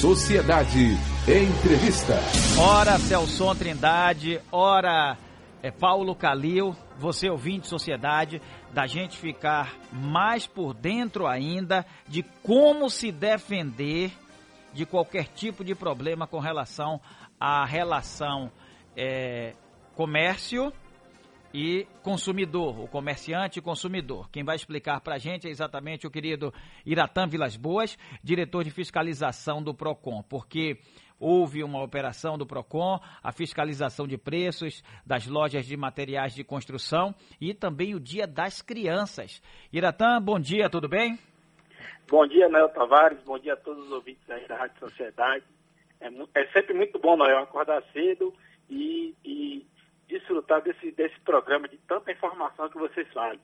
Sociedade Entrevista. Ora Celson Trindade, ora é Paulo Calil, você ouvinte Sociedade, da gente ficar mais por dentro ainda de como se defender de qualquer tipo de problema com relação à relação é, comércio e consumidor, o comerciante e consumidor. Quem vai explicar para a gente é exatamente o querido Iratã Vilas Boas, diretor de fiscalização do PROCON, porque houve uma operação do PROCON, a fiscalização de preços das lojas de materiais de construção e também o Dia das Crianças. Iratã, bom dia, tudo bem? Bom dia, Noel Tavares, bom dia a todos os ouvintes da Rádio Sociedade. É, é sempre muito bom, Noel, acordar cedo e, e desfrutar desse, desse programa, de tanta informação que vocês fazem.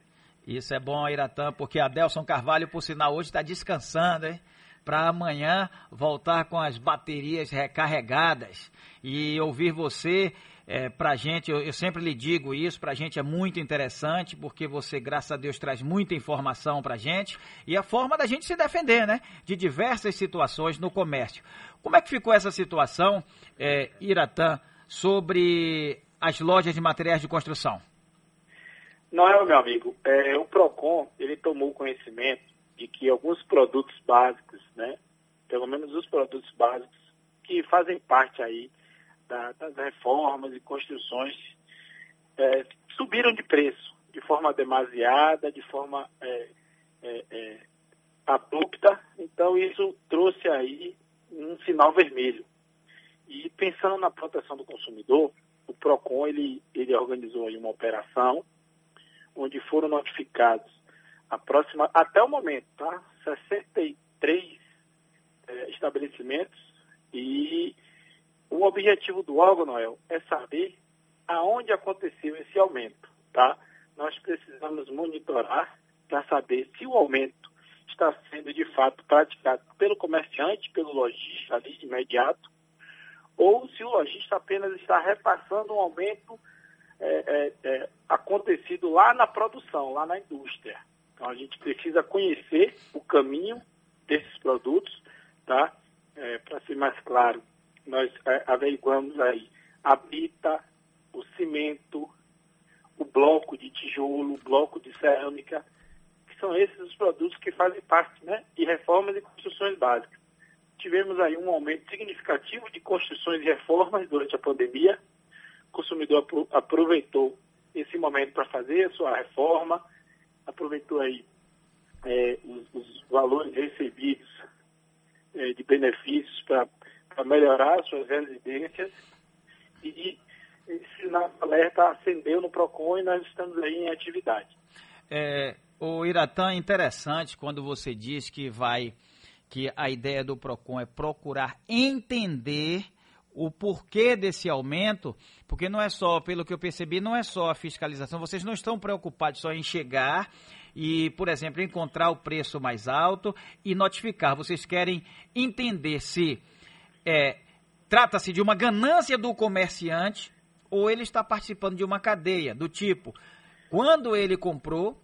Isso é bom, Iratã, porque a Delson Carvalho, por sinal, hoje está descansando, hein? Para amanhã voltar com as baterias recarregadas e ouvir você. É, a gente, eu, eu, sempre lhe digo isso, para a gente é muito interessante, porque você, graças a Deus, traz muita informação para a gente e a forma da gente se defender, né? De diversas situações no comércio. Como é que ficou essa situação, é, Iratã, sobre as lojas de materiais de construção? Não é, meu amigo. É, o PROCON, ele tomou conhecimento de que alguns produtos básicos, né, pelo menos os produtos básicos que fazem parte aí da, das reformas e construções, é, subiram de preço de forma demasiada, de forma é, é, é abrupta. Então, isso trouxe aí um sinal vermelho. E pensando na proteção do consumidor, o PROCON ele, ele organizou aí uma operação onde foram notificados até o momento, tá? 63 é, estabelecimentos e o objetivo do órgão, Noel, é saber aonde aconteceu esse aumento, tá? Nós precisamos monitorar para saber se o aumento está sendo de fato praticado pelo comerciante, pelo lojista ali de imediato, ou se o lojista apenas está repassando um aumento é, é, é, acontecido lá na produção, lá na indústria. Então a gente precisa conhecer o caminho desses produtos, tá? É, Para ser mais claro, nós é, averiguamos aí a brita, o cimento, o bloco de tijolo, o bloco de cerâmica, que são esses os produtos que fazem parte né, de reformas e construções básicas tivemos aí um aumento significativo de construções e reformas durante a pandemia. O consumidor aproveitou esse momento para fazer a sua reforma, aproveitou aí é, os, os, valores recebidos é, de benefícios para melhorar suas residências e esse alerta acendeu no PROCON e nós estamos aí em atividade. É, o Iratã, é interessante quando você diz que vai que a ideia do PROCON é procurar entender o porquê desse aumento, porque não é só, pelo que eu percebi, não é só a fiscalização, vocês não estão preocupados só em chegar e, por exemplo, encontrar o preço mais alto e notificar. Vocês querem entender se é, trata-se de uma ganância do comerciante ou ele está participando de uma cadeia, do tipo, quando ele comprou,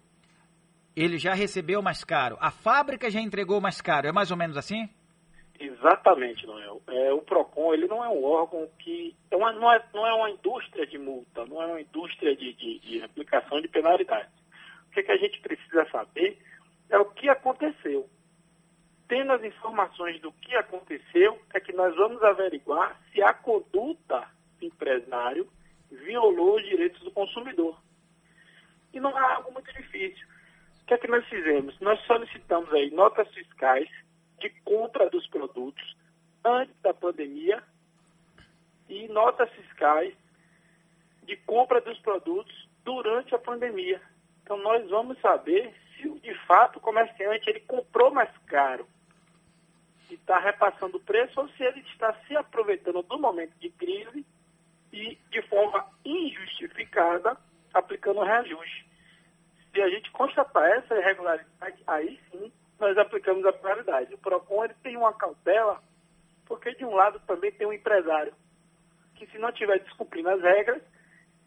ele já recebeu mais caro. A fábrica já entregou mais caro. É mais ou menos assim? Exatamente, Noel. É, o PROCON ele não é um órgão que. É uma, não, é, não é uma indústria de multa, não é uma indústria de, de, de aplicação de penalidades. O que, que a gente precisa saber é o que aconteceu. Tendo as informações do que aconteceu, é que nós vamos averiguar se a conduta do empresário violou os direitos do consumidor. E não é algo muito difícil que é que nós fizemos? Nós solicitamos aí notas fiscais de compra dos produtos antes da pandemia e notas fiscais de compra dos produtos durante a pandemia. Então nós vamos saber se de fato o comerciante ele comprou mais caro e está repassando o preço ou se ele está se aproveitando do momento de crise e de forma injustificada aplicando reajuste. Se a gente constatar essa irregularidade, aí sim nós aplicamos a penalidade. O PROCON ele tem uma cautela, porque de um lado também tem um empresário, que se não estiver descumprindo as regras,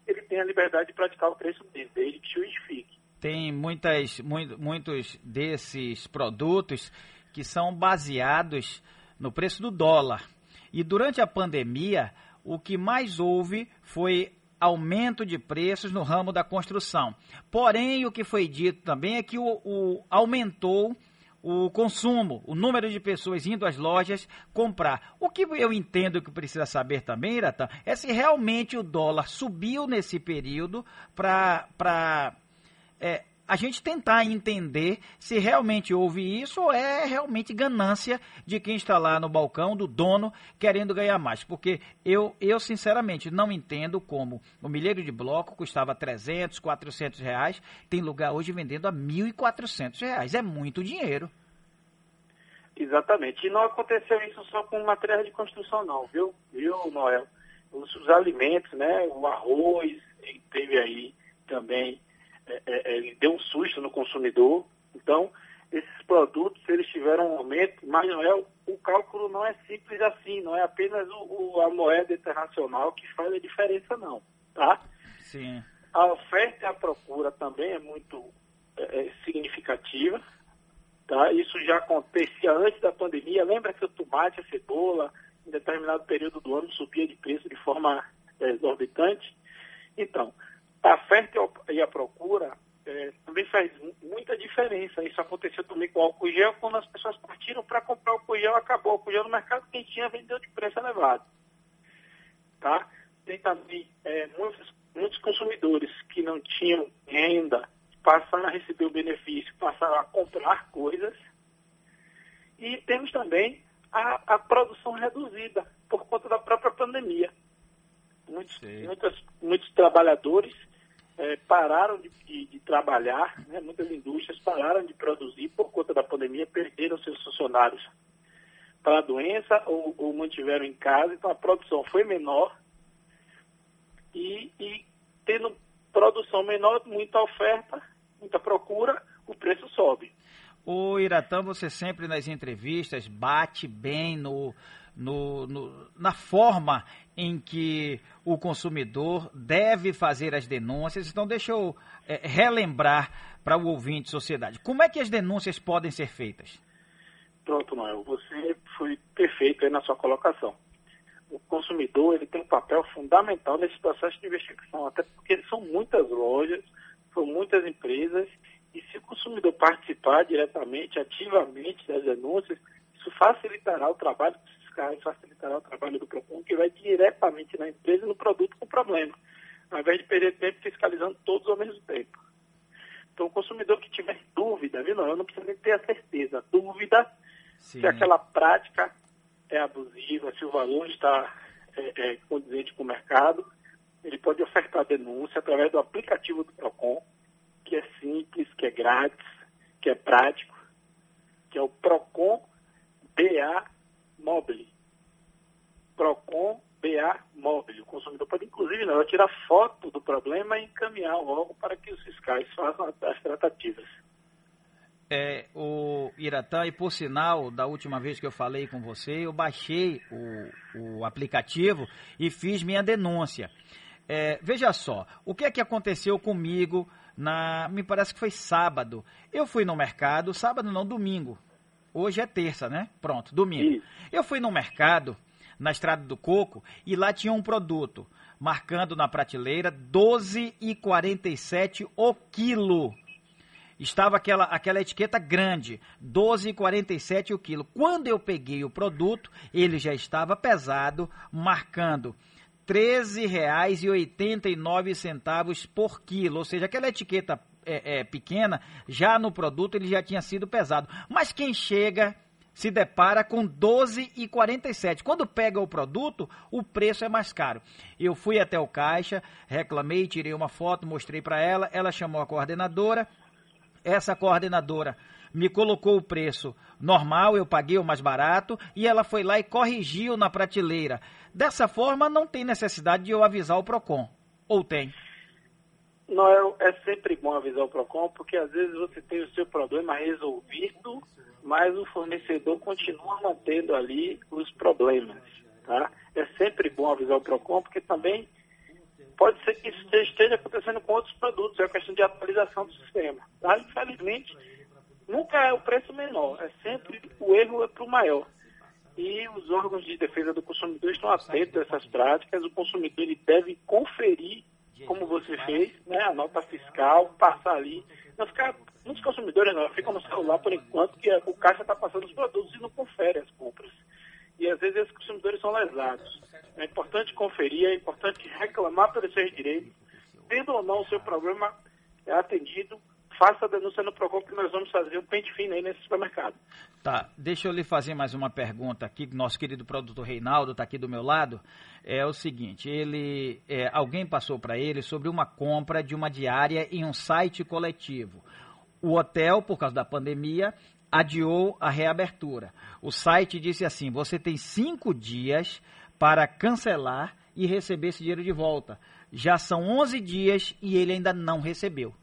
ele tem a liberdade de praticar o preço dele, desde que justifique. Tem muitas, muito, muitos desses produtos que são baseados no preço do dólar. E durante a pandemia, o que mais houve foi aumento de preços no ramo da construção. Porém, o que foi dito também é que o, o aumentou o consumo, o número de pessoas indo às lojas comprar. O que eu entendo que precisa saber também, Iratan, é se realmente o dólar subiu nesse período para é, a gente tentar entender se realmente houve isso ou é realmente ganância de quem está lá no balcão, do dono, querendo ganhar mais. Porque eu, eu sinceramente, não entendo como o milheiro de bloco custava 300, 400 reais, tem lugar hoje vendendo a 1.400 reais. É muito dinheiro. Exatamente. E não aconteceu isso só com materiais de construção, não, viu, viu Noel? Os, os alimentos, né? O arroz, teve aí também é, é, ele deu um susto no consumidor. Então, esses produtos, eles tiveram um aumento, mas é, o cálculo não é simples assim, não é apenas o, o, a moeda internacional que faz a diferença, não. Tá? Sim. A oferta e a procura também é muito é, é significativa. Tá? Isso já acontecia antes da pandemia. Lembra que o tomate, a cebola, em determinado período do ano, subia de preço de forma é, exorbitante? Então, a oferta e a procura é, também faz muita diferença. Isso aconteceu também com o álcool gel, quando as pessoas partiram para comprar o álcool gel, acabou o álcool gel no mercado, quem tinha vendeu de preço elevado. Tá? Tem também é, muitos, muitos consumidores que não tinham renda, passaram a receber o benefício, passaram a comprar coisas. E temos também a, a produção reduzida por conta da própria pandemia. Muitos, muitos, muitos trabalhadores é, pararam de, de, de trabalhar, né? muitas indústrias pararam de produzir por conta da pandemia, perderam seus funcionários para a doença ou, ou, mantiveram em casa, então a produção foi menor e, e tendo produção menor, muita oferta, muita procura, o preço sobe. O Iratã, você sempre nas entrevistas bate bem no, no, no, na forma em que o consumidor deve fazer as denúncias. Então, deixa eu é, relembrar para o ouvinte sociedade. Como é que as denúncias podem ser feitas? Pronto, Noel. Você foi perfeito aí na sua colocação. O consumidor ele tem um papel fundamental nesse processo de investigação, até porque são muitas lojas, são muitas empresas, e se o consumidor participar diretamente, ativamente das denúncias, isso facilitará o trabalho fiscais, facilitará o trabalho do PROCON, que vai diretamente na empresa e no produto com problema, ao invés de perder tempo fiscalizando todos ao mesmo tempo. Então, o consumidor que tiver dúvida, viu, não, eu não preciso nem ter a certeza, dúvida Sim. se aquela prática é abusiva, se o valor está é, é, condizente com o mercado, ele pode ofertar denúncia através do aplicativo do PROCON, que é simples, que é grátis, que é prático, que é o PROCON BA Mobile. PROCON BA Mobile. O consumidor pode, inclusive, não, tirar foto do problema e encaminhar logo para que os fiscais façam as tratativas. É, o Iratã, e por sinal, da última vez que eu falei com você, eu baixei o, o aplicativo e fiz minha denúncia. É, veja só, o que é que aconteceu comigo na. Me parece que foi sábado. Eu fui no mercado, sábado não, domingo. Hoje é terça, né? Pronto, domingo. Isso. Eu fui no mercado, na Estrada do Coco, e lá tinha um produto marcando na prateleira 12,47 o quilo. Estava aquela, aquela etiqueta grande, 12,47 o quilo. Quando eu peguei o produto, ele já estava pesado, marcando R$ 13,89 por quilo. Ou seja, aquela etiqueta é, é, pequena, já no produto ele já tinha sido pesado. Mas quem chega se depara com 12,47. Quando pega o produto, o preço é mais caro. Eu fui até o caixa, reclamei, tirei uma foto, mostrei para ela, ela chamou a coordenadora. Essa coordenadora me colocou o preço normal, eu paguei o mais barato e ela foi lá e corrigiu na prateleira. Dessa forma, não tem necessidade de eu avisar o Procon. Ou tem? Não, é, é sempre bom avisar o PROCON, porque às vezes você tem o seu problema resolvido, mas o fornecedor continua mantendo ali os problemas. Tá? É sempre bom avisar o PROCON, porque também pode ser que isso esteja acontecendo com outros produtos, é uma questão de atualização do sistema. Tá? Infelizmente, nunca é o preço menor, é sempre o erro é para o maior. e os órgãos de defesa do consumidor estão atentos a essas práticas. O consumidor ele deve conferir, você fez, né, a nota fiscal, passar ali. Não ficar, muitos consumidores não, ficam no celular por enquanto, que o caixa está passando os produtos e não confere as compras. E às vezes esses consumidores são lesados. É importante conferir, é importante reclamar pelos seus direitos. Tendo ou não o seu problema atendido, faça a denúncia no PROCON que nós vamos fazer um pente fino aí nesse supermercado. Tá, deixa eu lhe fazer mais uma pergunta aqui, nosso querido produtor Reinaldo está aqui do meu lado. É o seguinte, ele, é, alguém passou para ele sobre uma compra de uma diária em um site coletivo. O hotel, por causa da pandemia, adiou a reabertura. O site disse assim: você tem cinco dias para cancelar e receber esse dinheiro de volta. Já são 11 dias e ele ainda não recebeu.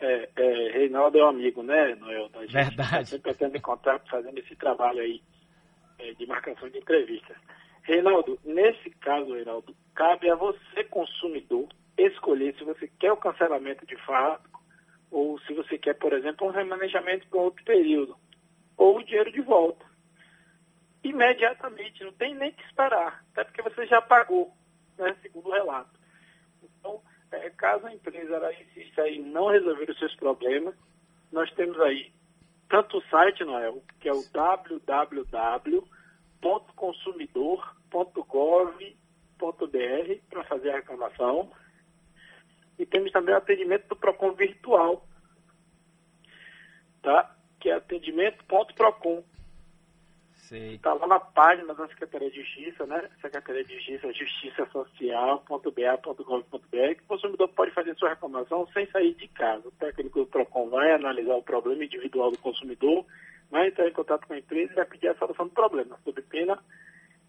É, é, Reinaldo é um amigo, né, Noel? Da gente Verdade. Tá sempre tendo em contato, fazendo esse trabalho aí é, de marcação de entrevistas. Reinaldo, nesse caso, Reinaldo, cabe a você, consumidor, escolher se você quer o cancelamento de fato ou se você quer, por exemplo, um remanejamento para outro período, ou o dinheiro de volta. Imediatamente, não tem nem que esperar, até porque você já pagou, né, segundo o relato. Então, é, caso a empresa ela insista em não resolver os seus problemas, nós temos aí tanto o site, Noel, que é o www.consumidor.gov.br para fazer a reclamação. E temos também o atendimento do PROCON virtual, tá? que é atendimento.procon. Está lá na página da Secretaria de Justiça, né? Secretaria de Justiça, Justiça Social.ba.gov.br, que o consumidor pode fazer sua reclamação sem sair de casa. O técnico do PROCON vai analisar o problema individual do consumidor, vai entrar em contato com a empresa e vai pedir a solução do problema, sob pena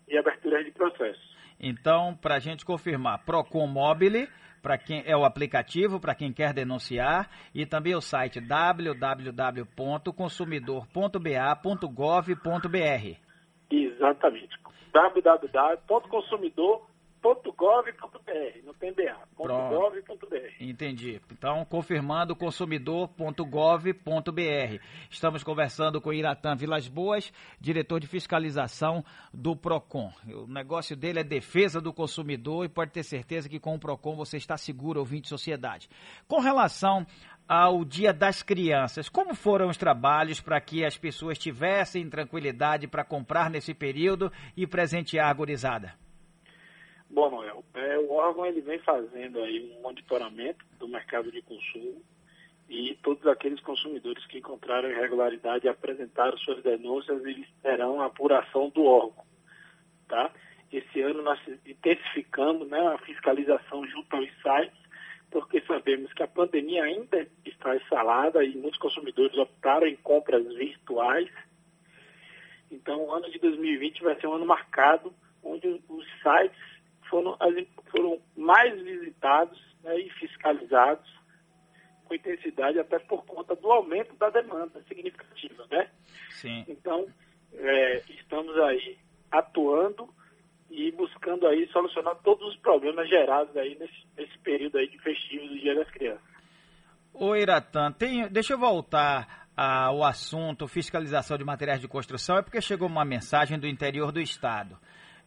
e abertura de processo. Então, para a gente confirmar, PROCON Mobile para quem é o aplicativo para quem quer denunciar e também o site www.consumidor.ba.gov.br. Exatamente. www.consumidor.ba.gov.br .gov.br, não tem BA, .gov.br. Entendi. Então, confirmando, consumidor.gov.br. Estamos conversando com Iratã Vilas Boas, diretor de fiscalização do PROCON. O negócio dele é defesa do consumidor e pode ter certeza que com o PROCON você está seguro, ouvinte sociedade. Com relação ao Dia das Crianças. Como foram os trabalhos para que as pessoas tivessem tranquilidade para comprar nesse período e presentear a gurizada? Bom, Noel, é, o órgão ele vem fazendo aí um monitoramento do mercado de consumo e todos aqueles consumidores que encontraram irregularidade e apresentaram suas denúncias, eles terão a apuração do órgão, tá? Esse ano nós intensificamos né, a fiscalização junto aos sites, porque sabemos que a pandemia ainda está instalada e muitos consumidores optaram em compras virtuais. Então, o ano de 2020 vai ser um ano marcado onde os sites foram, foram mais visitados né, e fiscalizados com intensidade, até por conta do aumento da demanda significativa. Né? Sim. Então, é, estamos aí atuando e buscando aí solucionar todos os problemas gerados aí nesse, nesse período aí de festivo do Dia das Crianças. Ô Iratan, tem, deixa eu voltar ao assunto fiscalização de materiais de construção, é porque chegou uma mensagem do interior do estado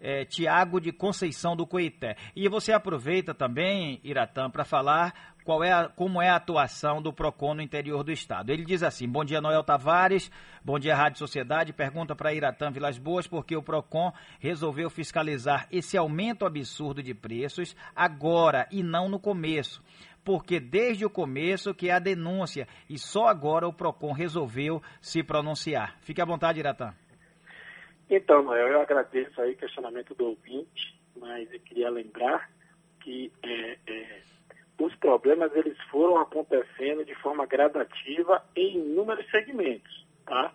é, Tiago de Conceição do Coité. E você aproveita também, Iratã, para falar qual é a, como é a atuação do PROCON no interior do estado. Ele diz assim: Bom dia, Noel Tavares, bom dia, Rádio Sociedade. Pergunta para Iratã Vilas Boas porque o PROCON resolveu fiscalizar esse aumento absurdo de preços agora e não no começo. Porque desde o começo que é a denúncia e só agora o PROCON resolveu se pronunciar. Fique à vontade, Iratã. Então, Noel, eu agradeço aí o questionamento do ouvinte, mas eu queria lembrar que é, é, os problemas eles foram acontecendo de forma gradativa em inúmeros segmentos, tá?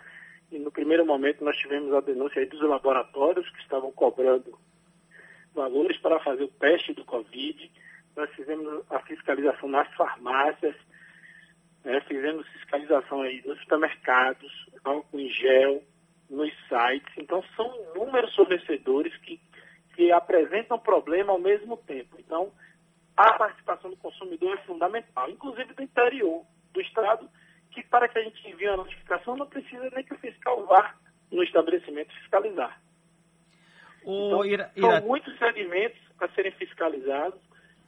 E no primeiro momento nós tivemos a denúncia dos laboratórios que estavam cobrando valores para fazer o teste do Covid. Nós fizemos a fiscalização nas farmácias, né? fizemos fiscalização aí nos supermercados, álcool em gel, nos sites. Então, são inúmeros fornecedores que, que apresentam problema ao mesmo tempo. Então, a participação do consumidor é fundamental, inclusive do interior do Estado, que para que a gente envie a notificação não precisa nem que o fiscal vá no estabelecimento fiscalizar. O então, Ira, Ira... São muitos segmentos a serem fiscalizados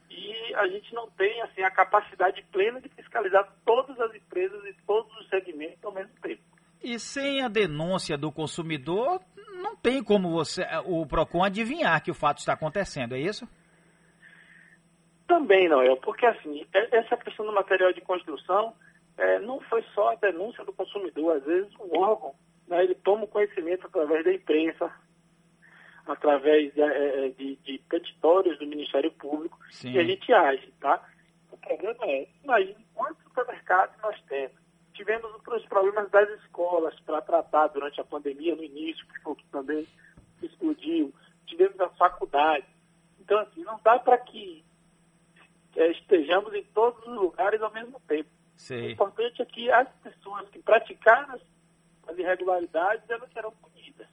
e a gente não tem assim a capacidade plena de fiscalizar todas as empresas e todos os segmentos ao mesmo tempo. E sem a denúncia do consumidor, não tem como você o Procon adivinhar que o fato está acontecendo, é isso? Também não é, porque assim, é, essa questão do material de construção é, não foi só a denúncia do consumidor, às vezes o órgão, né, ele toma conhecimento através da imprensa, através de, é, é, de, de petitórios do Ministério Público Sim. e a gente age, tá? O problema é, imagine quantos supermercados nós temos. Tivemos os problemas das escolas para tratar durante a pandemia, no início, que foi que também explodiu. Tivemos as faculdades. Então, assim, não dá para que é, estejamos em todos os lugares ao mesmo tempo. Sim. O importante é que as pessoas que praticaram as irregularidades, elas serão punidas.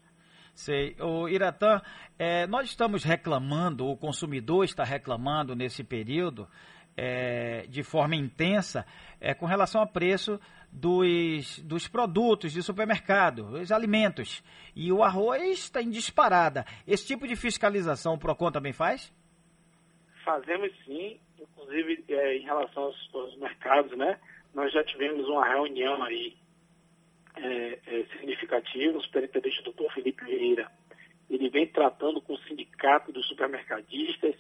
Sei. O Iratã, é, nós estamos reclamando, o consumidor está reclamando nesse período é, de forma intensa é, com relação ao preço dos, dos produtos de supermercado, os alimentos. E o arroz está em disparada. Esse tipo de fiscalização o PROCON também faz? Fazemos sim, inclusive é, em relação aos, aos mercados, né? Nós já tivemos uma reunião aí é, é, significativa, o superintendente doutor Felipe Vieira, ele vem tratando com o sindicato dos supermercadistas,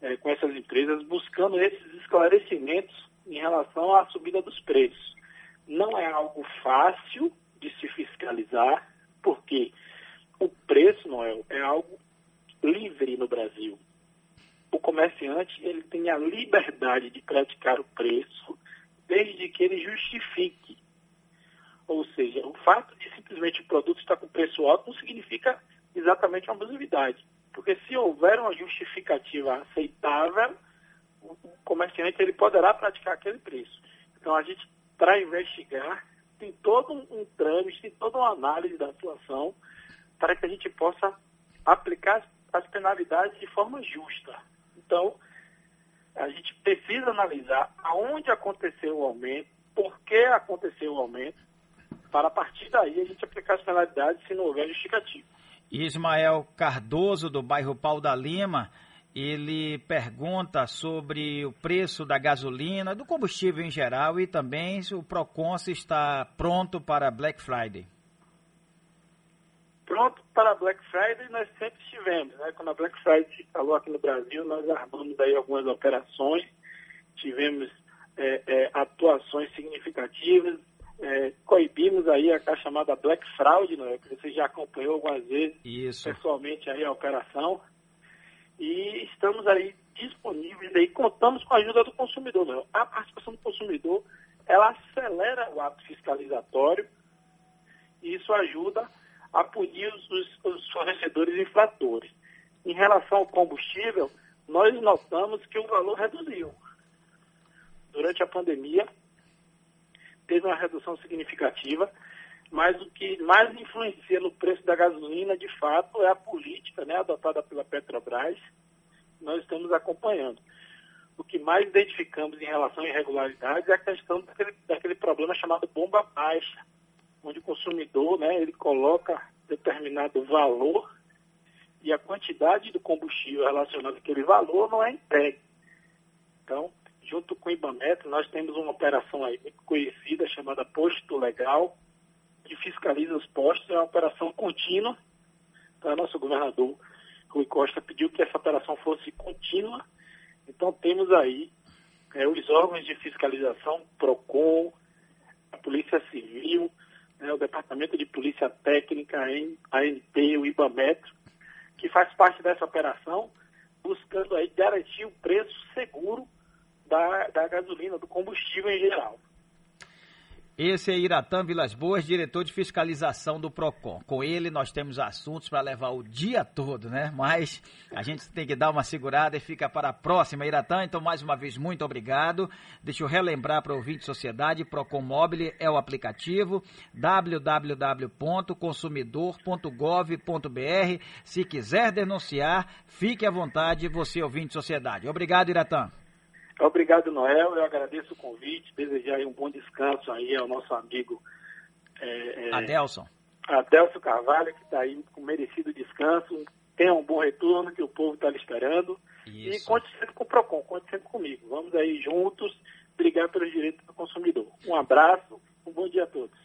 é, com essas empresas, buscando esses esclarecimentos em relação à subida dos preços. Não é algo fácil de se fiscalizar, porque o preço, Noel, é algo livre no Brasil. O comerciante ele tem a liberdade de praticar o preço desde que ele justifique ou seja, o fato de simplesmente o produto estar com preço alto não significa exatamente uma abusividade. Porque se houver uma justificativa aceitável, o comerciante ele poderá praticar aquele preço. Então a gente, para investigar, tem todo um, um trâmite, tem toda uma análise da situação para que a gente possa aplicar as, as penalidades de forma justa. Então, a gente precisa analisar aonde aconteceu o aumento, por que aconteceu o aumento, para a partir daí a gente aplicar as penalidades se não houver justificativa. Ismael Cardoso, do bairro Pau da Lima, ele pergunta sobre o preço da gasolina, do combustível em geral e também se o PROCON está pronto para Black Friday. Pronto para Black Friday nós sempre estivemos. Né? Quando a Black Friday se instalou aqui no Brasil, nós armamos aí algumas operações, tivemos é, é, atuações significativas, é, coibimos aí a, a, chamada Black Fraud, né, que você já acompanhou algumas vezes Isso. pessoalmente aí a operação. E estamos aí disponíveis aí, contamos com a ajuda do consumidor. A participação do consumidor, ela acelera o ato fiscalizatório e isso ajuda a punir os, os fornecedores infratores. Em relação ao combustível, nós notamos que o valor reduziu. Durante a pandemia, teve uma redução significativa, mas o que mais influencia no preço da gasolina, de fato, é a política né, adotada pela Petrobras. Nós estamos acompanhando. O que mais identificamos em relação a irregularidades é a questão daquele, daquele problema chamado bomba baixa, onde o consumidor né, ele coloca determinado valor e a quantidade do combustível relacionado àquele valor não é entregue. Então, junto com o IBAMET, nós temos uma operação aí conhecida chamada Posto Legal, que fiscaliza os postos, é uma operação contínua. Então, nosso governador Rui Costa pediu que essa operação fosse contínua. Então, temos aí é, os órgãos de fiscalização, PROCON, a Polícia Civil, né, o Departamento de Polícia Técnica, a ANP, o IBAMET, que faz parte dessa operação, buscando aí garantir o preço seguro da, da gasolina, do combustível em geral. Esse é Iratã Vilas Boas, diretor de fiscalização do PROCON. Com ele nós temos assuntos para levar o dia todo, né? Mas a gente tem que dar uma segurada e fica para a próxima, Iratã. Então, mais uma vez, muito obrigado. Deixa eu relembrar para o ouvinte sociedade, PROCON Mobile é o aplicativo www.consumidor.gov.br. Se quiser denunciar, fique à vontade, você ouvinte sociedade. Obrigado, Iratã. Obrigado, Noel. Eu agradeço o convite, desejar um bom descanso aí ao nosso amigo é, é, Adelson. Adelso Carvalho, que está aí com merecido descanso. Tenha um bom retorno, que o povo está lhe esperando. Isso. E conte sempre com o PROCON, conte sempre comigo. Vamos aí juntos brigar pelos direitos do consumidor. Um abraço, um bom dia a todos.